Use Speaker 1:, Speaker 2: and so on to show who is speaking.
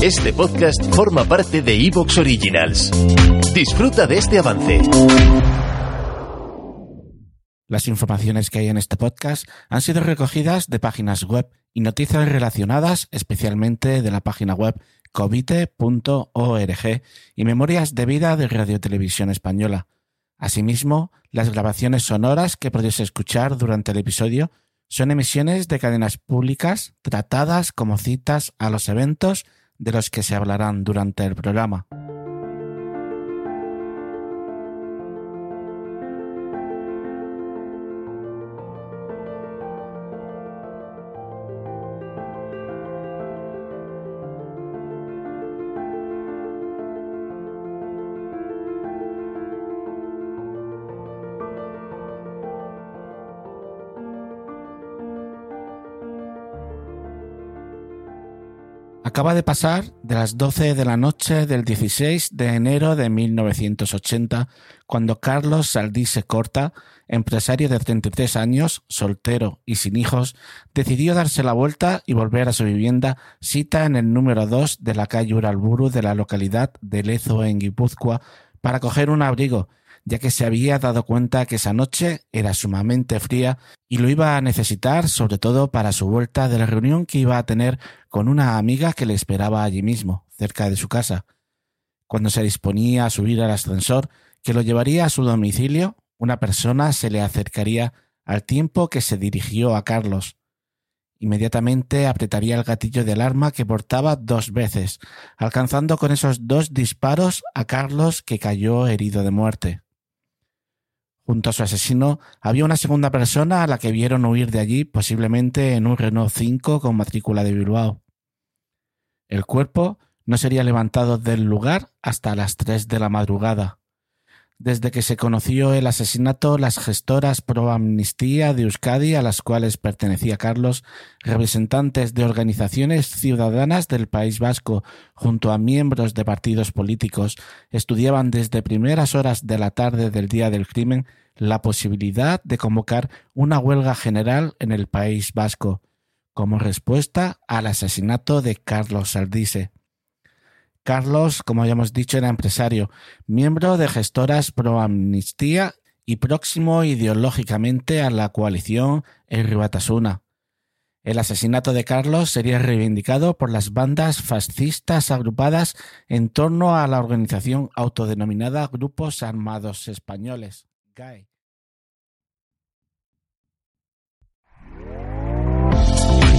Speaker 1: Este podcast forma parte de Evox Originals. Disfruta de este avance.
Speaker 2: Las informaciones que hay en este podcast han sido recogidas de páginas web y noticias relacionadas especialmente de la página web covite.org y memorias de vida de Radio Televisión Española. Asimismo, las grabaciones sonoras que podéis escuchar durante el episodio son emisiones de cadenas públicas tratadas como citas a los eventos de los que se hablarán durante el programa. Acaba de pasar de las 12 de la noche del 16 de enero de 1980, cuando Carlos Saldise Corta, empresario de 33 años, soltero y sin hijos, decidió darse la vuelta y volver a su vivienda, cita en el número 2 de la calle Uralburu de la localidad de Lezo en Guipúzcoa, para coger un abrigo, ya que se había dado cuenta que esa noche era sumamente fría y lo iba a necesitar sobre todo para su vuelta de la reunión que iba a tener con una amiga que le esperaba allí mismo, cerca de su casa. Cuando se disponía a subir al ascensor que lo llevaría a su domicilio, una persona se le acercaría al tiempo que se dirigió a Carlos. Inmediatamente apretaría el gatillo del arma que portaba dos veces, alcanzando con esos dos disparos a Carlos que cayó herido de muerte. Junto a su asesino había una segunda persona a la que vieron huir de allí, posiblemente en un Renault 5 con matrícula de Bilbao. El cuerpo no sería levantado del lugar hasta las tres de la madrugada. Desde que se conoció el asesinato, las gestoras pro amnistía de Euskadi, a las cuales pertenecía Carlos, representantes de organizaciones ciudadanas del País Vasco, junto a miembros de partidos políticos, estudiaban desde primeras horas de la tarde del día del crimen la posibilidad de convocar una huelga general en el País Vasco, como respuesta al asesinato de Carlos Saldise. Carlos, como ya hemos dicho, era empresario, miembro de gestoras pro amnistía y próximo ideológicamente a la coalición El Ribatasuna. El asesinato de Carlos sería reivindicado por las bandas fascistas agrupadas en torno a la organización autodenominada Grupos Armados Españoles, GAE.